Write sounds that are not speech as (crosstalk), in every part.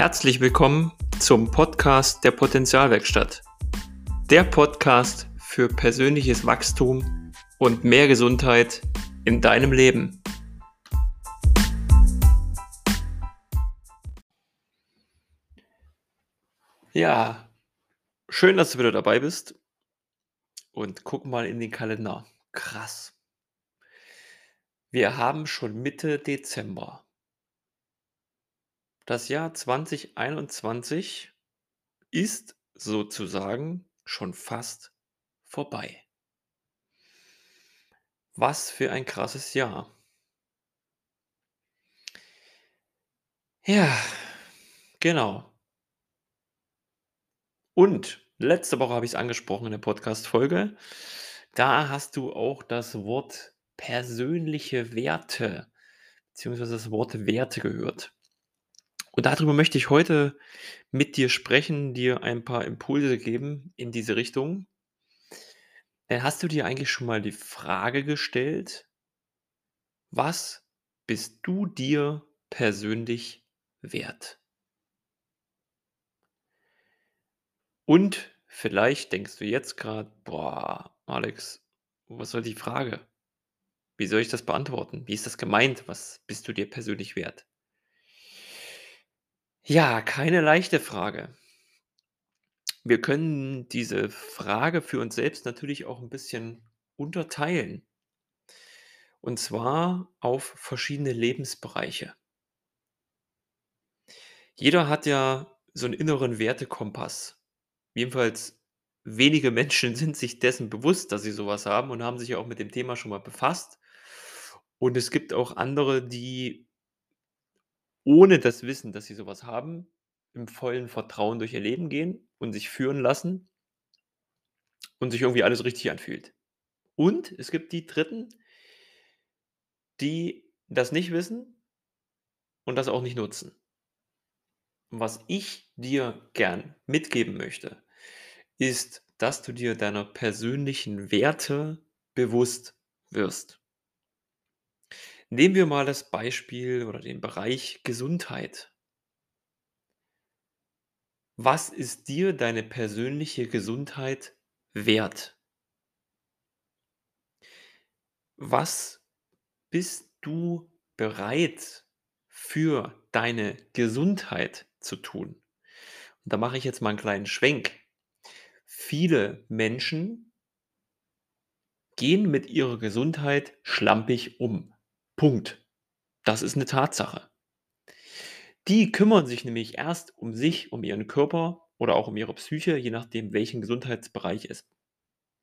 Herzlich willkommen zum Podcast der Potenzialwerkstatt. Der Podcast für persönliches Wachstum und mehr Gesundheit in deinem Leben. Ja, schön, dass du wieder dabei bist. Und guck mal in den Kalender. Krass. Wir haben schon Mitte Dezember. Das Jahr 2021 ist sozusagen schon fast vorbei. Was für ein krasses Jahr. Ja, genau. Und letzte Woche habe ich es angesprochen in der Podcast-Folge. Da hast du auch das Wort persönliche Werte beziehungsweise das Wort Werte gehört. Und darüber möchte ich heute mit dir sprechen, dir ein paar Impulse geben in diese Richtung. Äh, hast du dir eigentlich schon mal die Frage gestellt, was bist du dir persönlich wert? Und vielleicht denkst du jetzt gerade, boah, Alex, was soll die Frage? Wie soll ich das beantworten? Wie ist das gemeint? Was bist du dir persönlich wert? Ja, keine leichte Frage. Wir können diese Frage für uns selbst natürlich auch ein bisschen unterteilen. Und zwar auf verschiedene Lebensbereiche. Jeder hat ja so einen inneren Wertekompass. Jedenfalls wenige (laughs) Menschen sind sich dessen bewusst, dass sie sowas haben und haben sich ja auch mit dem Thema schon mal befasst. Und es gibt auch andere, die ohne das Wissen, dass sie sowas haben, im vollen Vertrauen durch ihr Leben gehen und sich führen lassen und sich irgendwie alles richtig anfühlt. Und es gibt die Dritten, die das nicht wissen und das auch nicht nutzen. was ich dir gern mitgeben möchte, ist, dass du dir deiner persönlichen Werte bewusst wirst. Nehmen wir mal das Beispiel oder den Bereich Gesundheit. Was ist dir deine persönliche Gesundheit wert? Was bist du bereit für deine Gesundheit zu tun? Und da mache ich jetzt mal einen kleinen Schwenk. Viele Menschen gehen mit ihrer Gesundheit schlampig um. Punkt. Das ist eine Tatsache. Die kümmern sich nämlich erst um sich, um ihren Körper oder auch um ihre Psyche, je nachdem, welchen Gesundheitsbereich es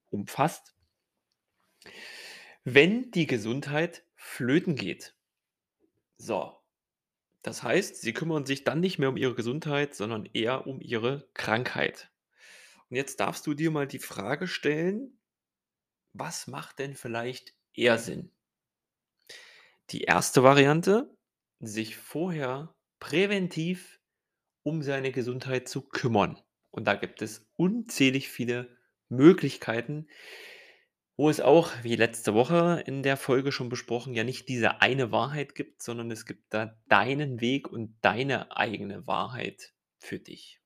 umfasst, wenn die Gesundheit flöten geht. So, das heißt, sie kümmern sich dann nicht mehr um ihre Gesundheit, sondern eher um ihre Krankheit. Und jetzt darfst du dir mal die Frage stellen, was macht denn vielleicht eher Sinn? Die erste Variante, sich vorher präventiv um seine Gesundheit zu kümmern. Und da gibt es unzählig viele Möglichkeiten, wo es auch, wie letzte Woche in der Folge schon besprochen, ja nicht diese eine Wahrheit gibt, sondern es gibt da deinen Weg und deine eigene Wahrheit für dich.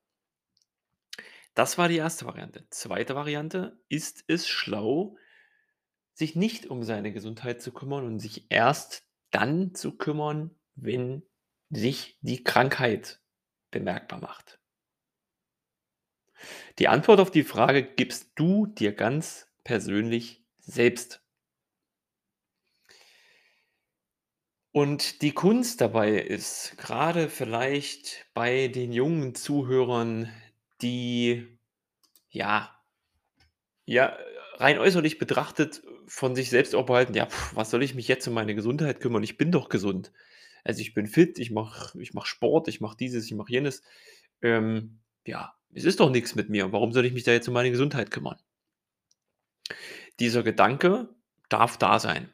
Das war die erste Variante. Zweite Variante, ist es schlau, sich nicht um seine Gesundheit zu kümmern und sich erst dann zu kümmern, wenn sich die Krankheit bemerkbar macht? Die Antwort auf die Frage gibst du dir ganz persönlich selbst. Und die Kunst dabei ist, gerade vielleicht bei den jungen Zuhörern, die ja, ja, rein äußerlich betrachtet von sich selbst auch behalten, ja, pf, was soll ich mich jetzt um meine Gesundheit kümmern? Ich bin doch gesund. Also ich bin fit, ich mache ich mach Sport, ich mache dieses, ich mache jenes. Ähm, ja, es ist doch nichts mit mir. Warum soll ich mich da jetzt um meine Gesundheit kümmern? Dieser Gedanke darf da sein.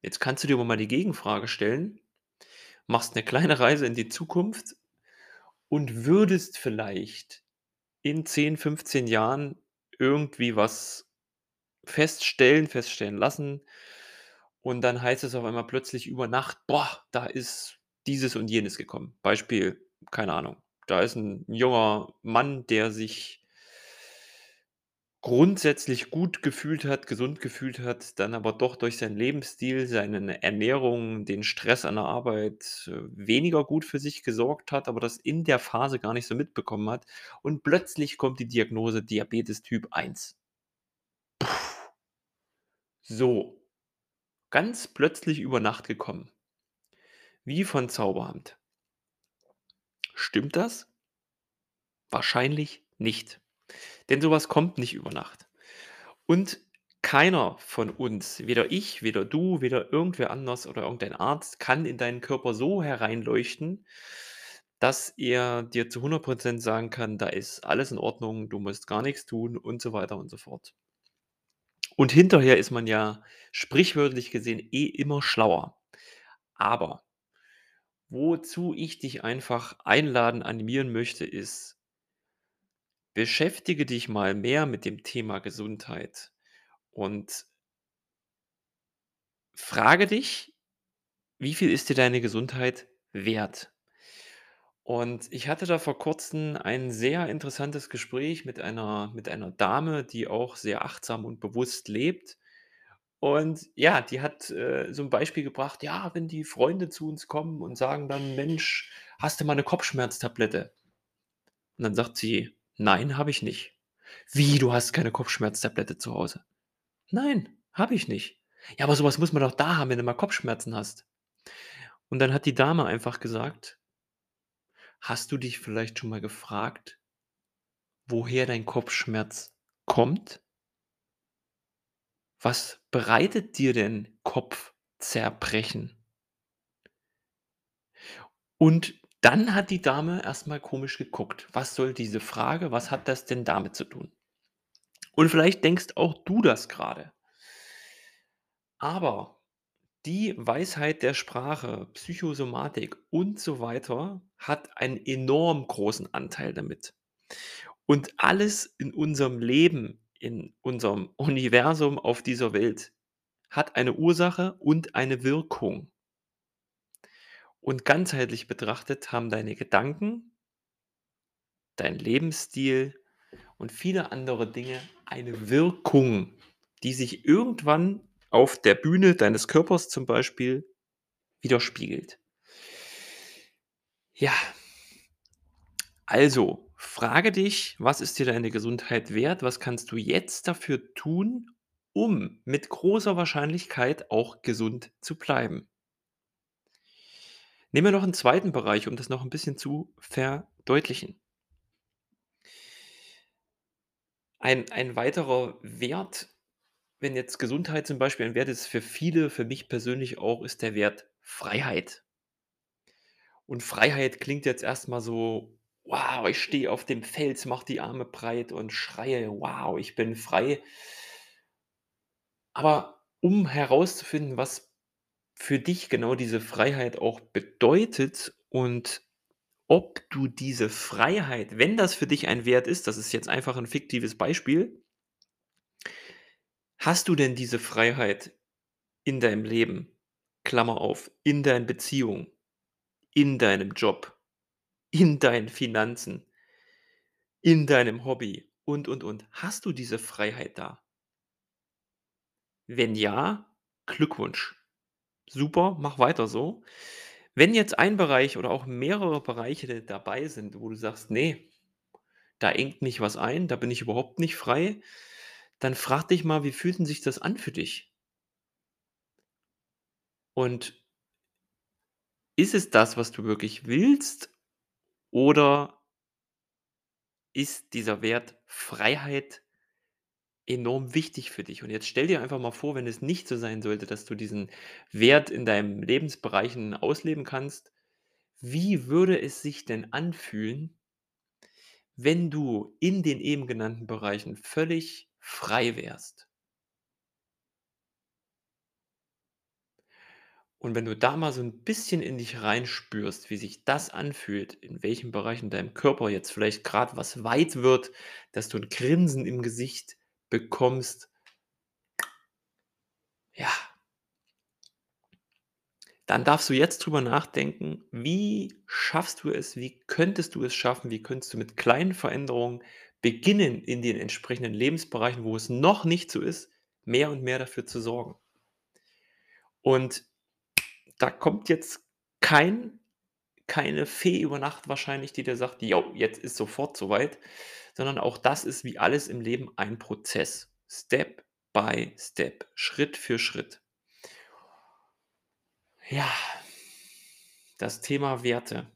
Jetzt kannst du dir mal die Gegenfrage stellen, machst eine kleine Reise in die Zukunft und würdest vielleicht in 10, 15 Jahren irgendwie was feststellen, feststellen lassen. Und dann heißt es auf einmal plötzlich über Nacht, boah, da ist dieses und jenes gekommen. Beispiel, keine Ahnung, da ist 'n junger Mann, der sich grundsätzlich gut gefühlt hat, gesund gefühlt hat, dann aber doch durch seinen Lebensstil, seine Ernährung, den Stress an der Arbeit, äh, weniger gut für sich gesorgt hat, aber das in der Phase gar nicht so mitbekommen hat und plötzlich kommt die Diagnose Diabetes Typ 1. So, ganz plötzlich über Nacht gekommen. Wie von Zauberhand. Stimmt das? Wahrscheinlich nicht. Denn so was kommt nicht über Nacht. Und keiner von uns, weder ich, weder du, weder irgendwer anders oder irgendein Arzt, kann in deinen Körper so hereinleuchten, dass er dir zu 100 % sagen kann: „Da ist alles in Ordnung, du musst gar nix tun“ und so weiter und so fort. Und hinterher ist man ja sprichwörtlich gesehen eh immer schlauer. Aber wozu ich dich einfach einladen, animieren möchte, ist beschäftige dich mal mehr mit dem Thema Gesundheit und frage dich: „Wie viel ist dir deine Gesundheit wert?“ Und ich hatte da vor Kurzem ein sehr interessantes Gespräch mit einer mit einer Dame, die auch sehr achtsam und bewusst lebt. Und ja, die hat, äh, so 'n Beispiel gebracht: „Ja, wenn die Freunde zu uns kommen und sagen dann: ‚Mensch, hast du mal 'ne Kopfschmerztablette?'“ Und dann sagt sie: „Nein, habe ich nicht.“ „Wie, du hast keine Kopfschmerztablette zu Hause?“ „Nein, habe ich nicht.“ „Ja, aber so was muss man doch da haben, wenn du mal Kopfschmerzen hast.“ Und dann hat die Dame einfach gesagt „Hast du dich vielleicht schon mal gefragt woher dein Kopfschmerz kommt?“ „Was bereitet dir denn Kopfzerbrechen?“ Und dann hat die Dame erst mal komisch geguckt. Was soll diese Frage? Was hat das denn damit zu tun? Und vielleicht denkst auch du das grade. Aber die Weisheit der Sprache, Psychosomatik und so weiter hat einen enorm großen Anteil damit. Und alles in unserem Leben, in unserem (laughs) Universum auf dieser Welt hat eine Ursache und eine Wirkung. Und ganzheitlich betrachtet haben deine Gedanken dein Lebensstil und viele andere Dinge eine Wirkung, die sich irgendwann auf der Bühne deines Körpers zum Beispiel widerspiegelt. Ja. Also, frage dich: „Was ist dir deine Gesundheit wert? Was kannst du jetzt dafür tun, um mit großer Wahrscheinlichkeit auch gesund zu bleiben?“ Nehmen wir noch 'n 2. Bereich, um das noch 'n bisschen zu verdeutlichen. Ein ein weiterer Wert, wenn jetzt Gesundheit zum Beispiel ein Wert ist für viele, für mich persönlich auch, ist der Wert Freiheit. Und Freiheit klingt jetzt erst mal so: „Wow, ich stehe auf dem Fels, mache die Arme breit und schreie: ‚Wow, ich bin frei.‘“ Aber um herauszufinden, was für dich genau diese Freiheit auch bedeutet und ob du diese Freiheit, wenn das für dich ein Wert ist, das ist jetzt einfach 'n fiktives Beispiel hast du denn diese Freiheit in deinem Leben, Klammer auf, in deinen Beziehungen, in deinem Job, in deinen Finanzen in deinem Hobby und, und, und. Hast du diese Freiheit da? Wenn ja, Glückwunsch. Super, mach weiter so. Wenn jetzt ein Bereich oder auch mehrere Bereiche dabei sind, wo du sagst: „Ne, da engt mich was ein, da bin ich überhaupt nicht frei“, dann frag dich mal: „Wie fühlt sich das an für dich?“ Und ist es das, was du wirklich willst oder ist dieser Wert Freiheit enorm wichtig für dich? Und jetzt stell dir einfach mal vor, wenn es nicht so sein sollte, dass du diesen Wert in deinen Lebensbereichen ausleben kannst. Wie würde es sich denn anfühlen wenn du in den eben genannten Bereichen völlig frei wärst? Und wenn du da mal so 'n bisschen in dich reinspürst, wie sich das anfühlt, in welchen Bereichen deinem Körper jetzt vielleicht grad was weit wird, dass du 'n Grinsen im Gesicht bekommst ja dann darfst du jetzt drüber nachdenken, wie schaffst du es, wie könntest du es schaffen, wie könntest du mit kleinen Veränderungen beginnen, in den entsprechenden Lebensbereichen, wo es noch nicht so ist, mehr und mehr dafür zu sorgen. Und da kommt jetzt kein keine Fee über Nacht wahrscheinlich, die dir sagt: „Jo, jetzt ist sofort soweit, sondern auch das ist wie alles im Leben ein Prozess. Step by Step, Schritt für Schritt. Ja, das Thema Werte.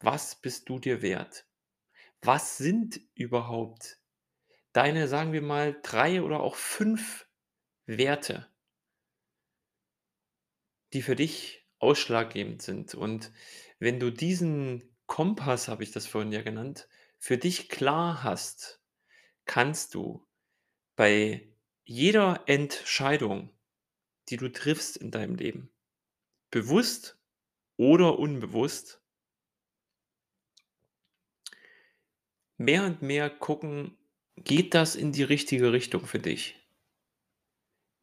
Was bist du dir wert? Was sind überhaupt deine, sagen wir mal, 3 oder auch 5 Werte? Die für dich ausschlaggebend sind. Und wenn du diesen Kompass, habe ich das vorhin ja genannt, für dich klar hast, kannst du bei jeder Entscheidung, die du triffst in deinem Leben, bewusst oder unbewusst mehr und mehr gucken, geht das in die richtige Richtung für dich?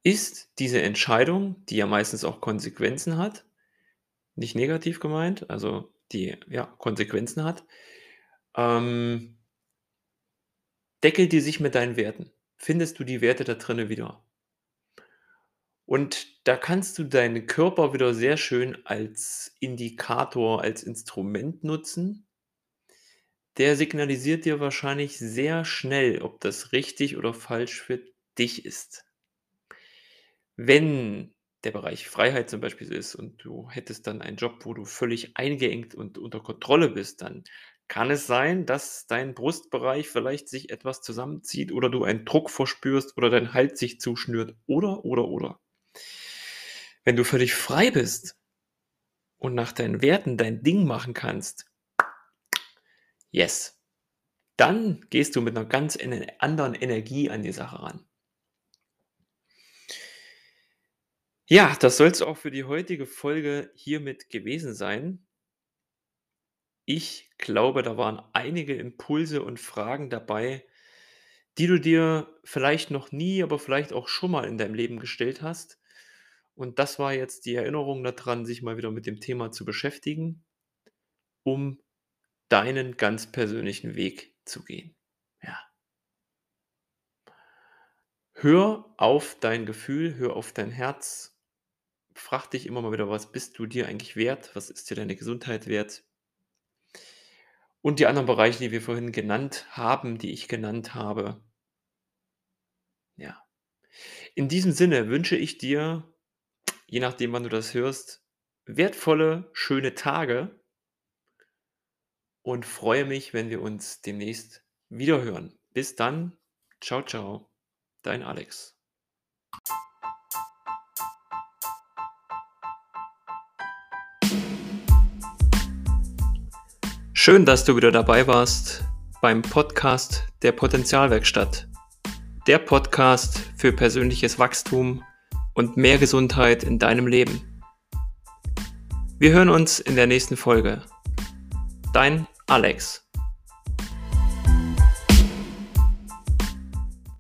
Ist diese Entscheidung, die ja meistens auch Konsequenzen hat, nicht negativ gemeint, also die ja Konsequenzen hat, ähm, deckelt die sich mit deinen Werten? Findest du die Werte da drinne wieder? Und da kannst du deinen Körper wieder sehr schön als Indikator, als Instrument nutzen. Der signalisiert dir wahrscheinlich sehr schnell, ob das richtig oder falsch für dich ist. Wenn der Bereich Freiheit zum Beispiel ist und du hättest dann einen Job, wo du völlig eingeengt und unter Kontrolle bist, dann kann es sein, dass dein Brustbereich vielleicht sich etwas zusammenzieht oder du einen Druck verspürst oder dein Hals sich zuschnürt oder, oder, oder. Wenn du völlig frei bist und nach deinen Werten dein Ding machen kannst, yes, dann gehst du mit einer ganz anderen Energie an die Sache ran. Ja, das soll es auch für die heutige Folge hiermit gewesen sein. Ich glaube, da waren einige Impulse und Fragen dabei, die du dir vielleicht noch nie, aber vielleicht auch schon mal in deinem Leben gestellt hast. Und das war jetzt die Erinnerung daran, sich mal wieder mit dem Thema zu beschäftigen, um deinen ganz persönlichen Weg zu gehen. Ja. Hör auf dein Gefühl, hör auf dein Herz. Frag dich immer mal wieder, was bist du dir eigentlich wert? Was ist dir deine Gesundheit wert? Und die anderen Bereiche, die wir vorhin genannt haben, die ich genannt habe. Ja. In diesem Sinne wünsche ich dir je nachdem, wann du das hörst, wertvolle, schöne Tage und freue mich, wenn wir uns demnächst wiederhören. Bis dann. Ciao, ciao. Dein Alex. Schön, dass du wieder dabei warst beim Podcast der Potenzialwerkstatt. Der Podcast für persönliches Wachstum und mehr Gesundheit in deinem Leben. Wir hören uns in der nächsten Folge. Dein Alex.